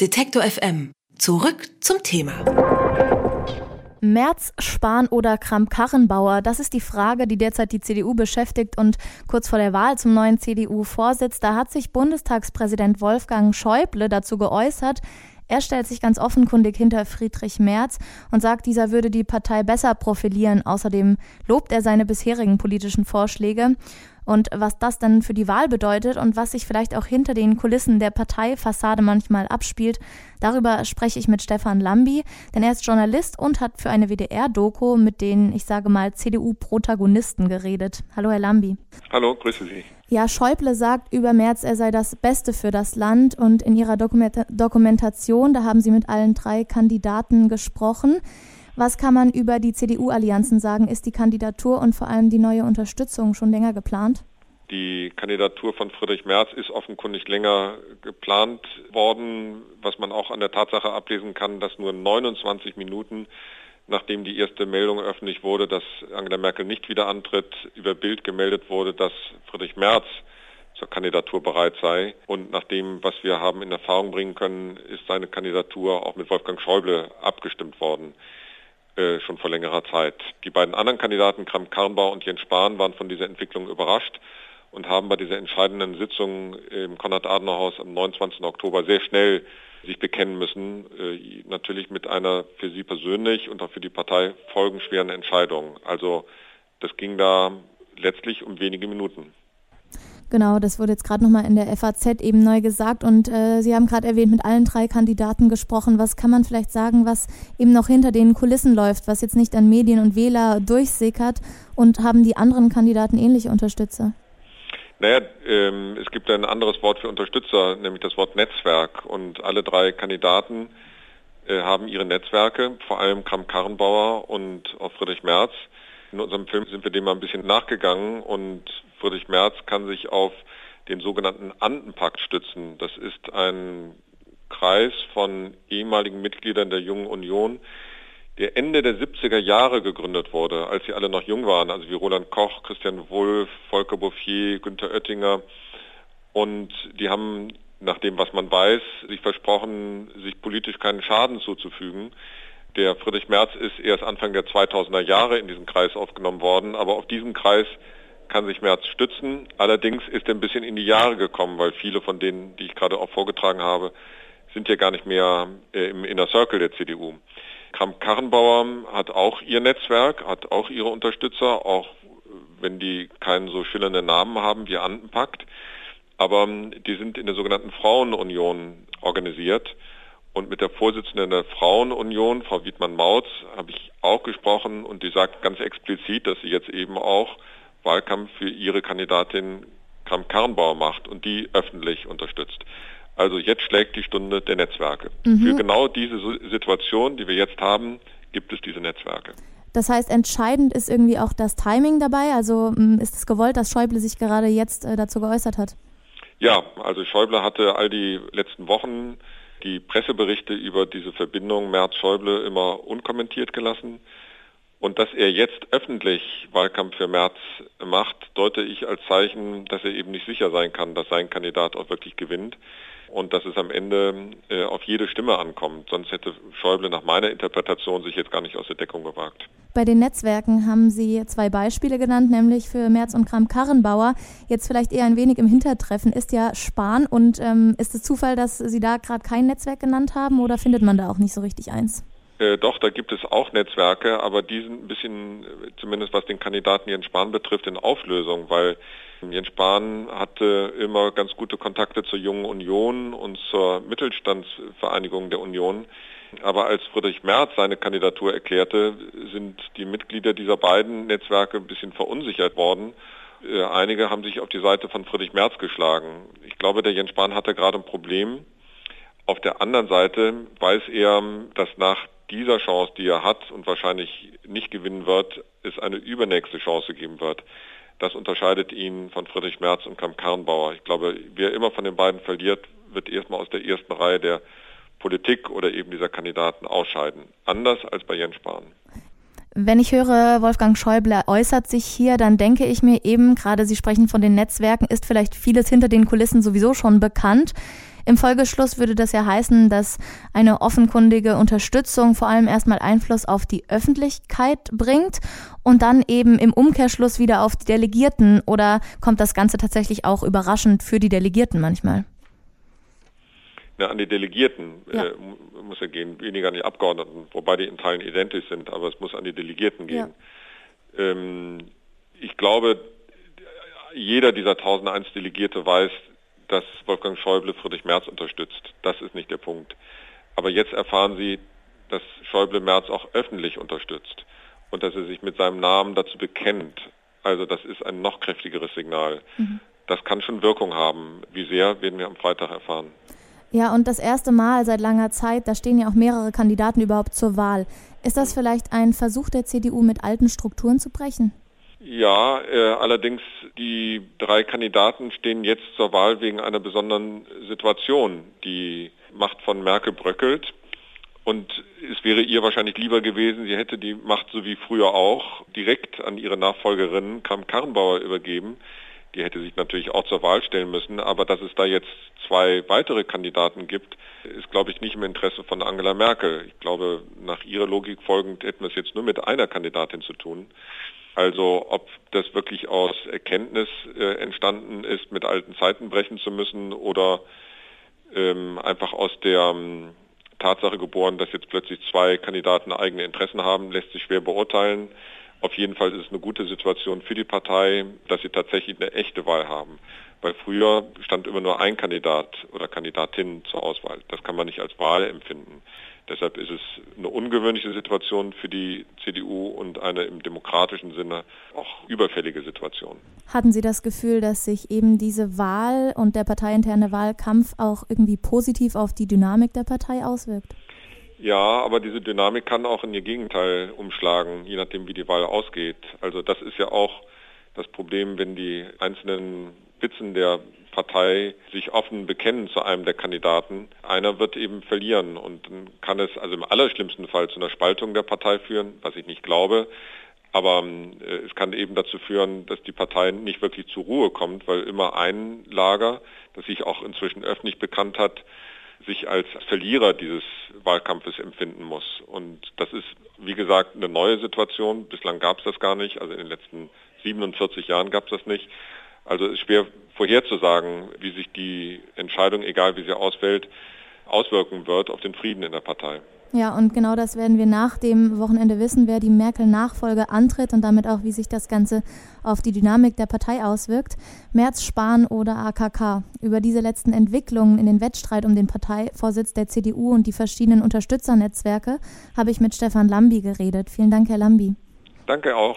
Detektor FM. Zurück zum Thema. Merz, Spahn oder Kramp-Karrenbauer? Das ist die Frage, die derzeit die CDU beschäftigt. Und kurz vor der Wahl zum neuen CDU-Vorsitz, da hat sich Bundestagspräsident Wolfgang Schäuble dazu geäußert. Er stellt sich ganz offenkundig hinter Friedrich Merz und sagt, dieser würde die Partei besser profilieren. Außerdem lobt er seine bisherigen politischen Vorschläge. Und was das dann für die Wahl bedeutet und was sich vielleicht auch hinter den Kulissen der Parteifassade manchmal abspielt, darüber spreche ich mit Stefan Lambi, denn er ist Journalist und hat für eine WDR-Doku mit den, ich sage mal, CDU-Protagonisten geredet. Hallo, Herr Lambi. Hallo, grüße Sie. Ja, Schäuble sagt über Merz, er sei das Beste für das Land und in ihrer Dokumenta Dokumentation, da haben Sie mit allen drei Kandidaten gesprochen. Was kann man über die CDU-Allianzen sagen? Ist die Kandidatur und vor allem die neue Unterstützung schon länger geplant? Die Kandidatur von Friedrich Merz ist offenkundig länger geplant worden, was man auch an der Tatsache ablesen kann, dass nur 29 Minuten nachdem die erste Meldung öffentlich wurde, dass Angela Merkel nicht wieder antritt, über Bild gemeldet wurde, dass Friedrich Merz zur Kandidatur bereit sei. Und nach dem, was wir haben in Erfahrung bringen können, ist seine Kandidatur auch mit Wolfgang Schäuble abgestimmt worden. Äh, schon vor längerer Zeit. Die beiden anderen Kandidaten, Kram Karrenbauer und Jens Spahn, waren von dieser Entwicklung überrascht und haben bei dieser entscheidenden Sitzung im Konrad-Adenauer-Haus am 29. Oktober sehr schnell sich bekennen müssen, äh, natürlich mit einer für sie persönlich und auch für die Partei folgenschweren Entscheidung. Also das ging da letztlich um wenige Minuten. Genau, das wurde jetzt gerade nochmal in der FAZ eben neu gesagt und äh, Sie haben gerade erwähnt, mit allen drei Kandidaten gesprochen. Was kann man vielleicht sagen, was eben noch hinter den Kulissen läuft, was jetzt nicht an Medien und Wähler durchsickert und haben die anderen Kandidaten ähnliche Unterstützer? Naja, ähm, es gibt ein anderes Wort für Unterstützer, nämlich das Wort Netzwerk und alle drei Kandidaten äh, haben ihre Netzwerke, vor allem Kram Karrenbauer und auch Friedrich Merz. In unserem Film sind wir dem mal ein bisschen nachgegangen und Friedrich Merz kann sich auf den sogenannten Andenpakt stützen. Das ist ein Kreis von ehemaligen Mitgliedern der Jungen Union, der Ende der 70er Jahre gegründet wurde, als sie alle noch jung waren, also wie Roland Koch, Christian Wulff, Volker Bouffier, Günther Oettinger. Und die haben, nach dem, was man weiß, sich versprochen, sich politisch keinen Schaden zuzufügen. Der Friedrich Merz ist erst Anfang der 2000er Jahre in diesen Kreis aufgenommen worden, aber auf diesen Kreis kann sich Merz stützen. Allerdings ist er ein bisschen in die Jahre gekommen, weil viele von denen, die ich gerade auch vorgetragen habe, sind ja gar nicht mehr äh, im Inner Circle der CDU. Kramp-Karrenbauer hat auch ihr Netzwerk, hat auch ihre Unterstützer, auch wenn die keinen so schillernden Namen haben wie Andenpakt. Aber die sind in der sogenannten Frauenunion organisiert. Und mit der Vorsitzenden der Frauenunion, Frau Wiedmann-Mautz, habe ich auch gesprochen und die sagt ganz explizit, dass sie jetzt eben auch Wahlkampf für ihre Kandidatin Kram Karrenbauer macht und die öffentlich unterstützt. Also jetzt schlägt die Stunde der Netzwerke. Mhm. Für genau diese Situation, die wir jetzt haben, gibt es diese Netzwerke. Das heißt, entscheidend ist irgendwie auch das Timing dabei. Also mm, ist es gewollt, dass Schäuble sich gerade jetzt äh, dazu geäußert hat? Ja, also Schäuble hatte all die letzten Wochen die Presseberichte über diese Verbindung Merz-Schäuble immer unkommentiert gelassen. Und dass er jetzt öffentlich Wahlkampf für März macht, deute ich als Zeichen, dass er eben nicht sicher sein kann, dass sein Kandidat auch wirklich gewinnt und dass es am Ende äh, auf jede Stimme ankommt. Sonst hätte Schäuble nach meiner Interpretation sich jetzt gar nicht aus der Deckung gewagt. Bei den Netzwerken haben Sie zwei Beispiele genannt, nämlich für Merz und Kram-Karrenbauer. Jetzt vielleicht eher ein wenig im Hintertreffen ist ja Spahn. Und ähm, ist es Zufall, dass Sie da gerade kein Netzwerk genannt haben oder findet man da auch nicht so richtig eins? Äh, doch, da gibt es auch Netzwerke, aber die sind ein bisschen, zumindest was den Kandidaten Jens Spahn betrifft, in Auflösung, weil Jens Spahn hatte immer ganz gute Kontakte zur Jungen Union und zur Mittelstandsvereinigung der Union. Aber als Friedrich Merz seine Kandidatur erklärte, sind die Mitglieder dieser beiden Netzwerke ein bisschen verunsichert worden. Äh, einige haben sich auf die Seite von Friedrich Merz geschlagen. Ich glaube, der Jens Spahn hatte gerade ein Problem. Auf der anderen Seite weiß er, dass nach dieser Chance, die er hat und wahrscheinlich nicht gewinnen wird, es eine übernächste Chance geben wird. Das unterscheidet ihn von Friedrich Merz und Kram Karrenbauer. Ich glaube, wer immer von den beiden verliert, wird erstmal aus der ersten Reihe der Politik oder eben dieser Kandidaten ausscheiden. Anders als bei Jens Spahn. Wenn ich höre, Wolfgang Schäuble äußert sich hier, dann denke ich mir eben, gerade Sie sprechen von den Netzwerken, ist vielleicht vieles hinter den Kulissen sowieso schon bekannt. Im Folgeschluss würde das ja heißen, dass eine offenkundige Unterstützung vor allem erstmal Einfluss auf die Öffentlichkeit bringt und dann eben im Umkehrschluss wieder auf die Delegierten oder kommt das Ganze tatsächlich auch überraschend für die Delegierten manchmal? Ja, an die Delegierten ja. Äh, muss er gehen, weniger an die Abgeordneten, wobei die in Teilen identisch sind, aber es muss an die Delegierten gehen. Ja. Ähm, ich glaube, jeder dieser 1001 Delegierte weiß, dass Wolfgang Schäuble Friedrich Merz unterstützt. Das ist nicht der Punkt. Aber jetzt erfahren Sie, dass Schäuble Merz auch öffentlich unterstützt und dass er sich mit seinem Namen dazu bekennt. Also das ist ein noch kräftigeres Signal. Mhm. Das kann schon Wirkung haben. Wie sehr, werden wir am Freitag erfahren. Ja, und das erste Mal seit langer Zeit, da stehen ja auch mehrere Kandidaten überhaupt zur Wahl. Ist das vielleicht ein Versuch der CDU, mit alten Strukturen zu brechen? Ja, äh, allerdings die drei Kandidaten stehen jetzt zur Wahl wegen einer besonderen Situation. Die Macht von Merkel bröckelt und es wäre ihr wahrscheinlich lieber gewesen, sie hätte die Macht so wie früher auch direkt an ihre Nachfolgerin Kram-Karrenbauer übergeben. Die hätte sich natürlich auch zur Wahl stellen müssen, aber dass es da jetzt zwei weitere Kandidaten gibt, ist, glaube ich, nicht im Interesse von Angela Merkel. Ich glaube, nach ihrer Logik folgend hätten wir es jetzt nur mit einer Kandidatin zu tun. Also ob das wirklich aus Erkenntnis äh, entstanden ist, mit alten Zeiten brechen zu müssen oder ähm, einfach aus der ähm, Tatsache geboren, dass jetzt plötzlich zwei Kandidaten eigene Interessen haben, lässt sich schwer beurteilen. Auf jeden Fall ist es eine gute Situation für die Partei, dass sie tatsächlich eine echte Wahl haben. Weil früher stand immer nur ein Kandidat oder Kandidatin zur Auswahl. Das kann man nicht als Wahl empfinden. Deshalb ist es eine ungewöhnliche Situation für die CDU und eine im demokratischen Sinne auch überfällige Situation. Hatten Sie das Gefühl, dass sich eben diese Wahl und der parteiinterne Wahlkampf auch irgendwie positiv auf die Dynamik der Partei auswirkt? Ja, aber diese Dynamik kann auch in ihr Gegenteil umschlagen, je nachdem, wie die Wahl ausgeht. Also das ist ja auch das Problem, wenn die einzelnen Spitzen der Partei sich offen bekennen zu einem der Kandidaten. Einer wird eben verlieren und dann kann es also im allerschlimmsten Fall zu einer Spaltung der Partei führen, was ich nicht glaube. Aber äh, es kann eben dazu führen, dass die Partei nicht wirklich zur Ruhe kommt, weil immer ein Lager, das sich auch inzwischen öffentlich bekannt hat, sich als Verlierer dieses Wahlkampfes empfinden muss. Und das ist, wie gesagt, eine neue Situation. Bislang gab es das gar nicht. Also in den letzten 47 Jahren gab es das nicht. Also es ist schwer vorherzusagen, wie sich die Entscheidung, egal wie sie ausfällt, auswirken wird auf den Frieden in der Partei. Ja, und genau das werden wir nach dem Wochenende wissen, wer die Merkel-Nachfolge antritt und damit auch, wie sich das Ganze auf die Dynamik der Partei auswirkt. Merz, Spahn oder AKK. Über diese letzten Entwicklungen in den Wettstreit um den Parteivorsitz der CDU und die verschiedenen Unterstützernetzwerke habe ich mit Stefan Lambi geredet. Vielen Dank, Herr Lambi. Danke auch.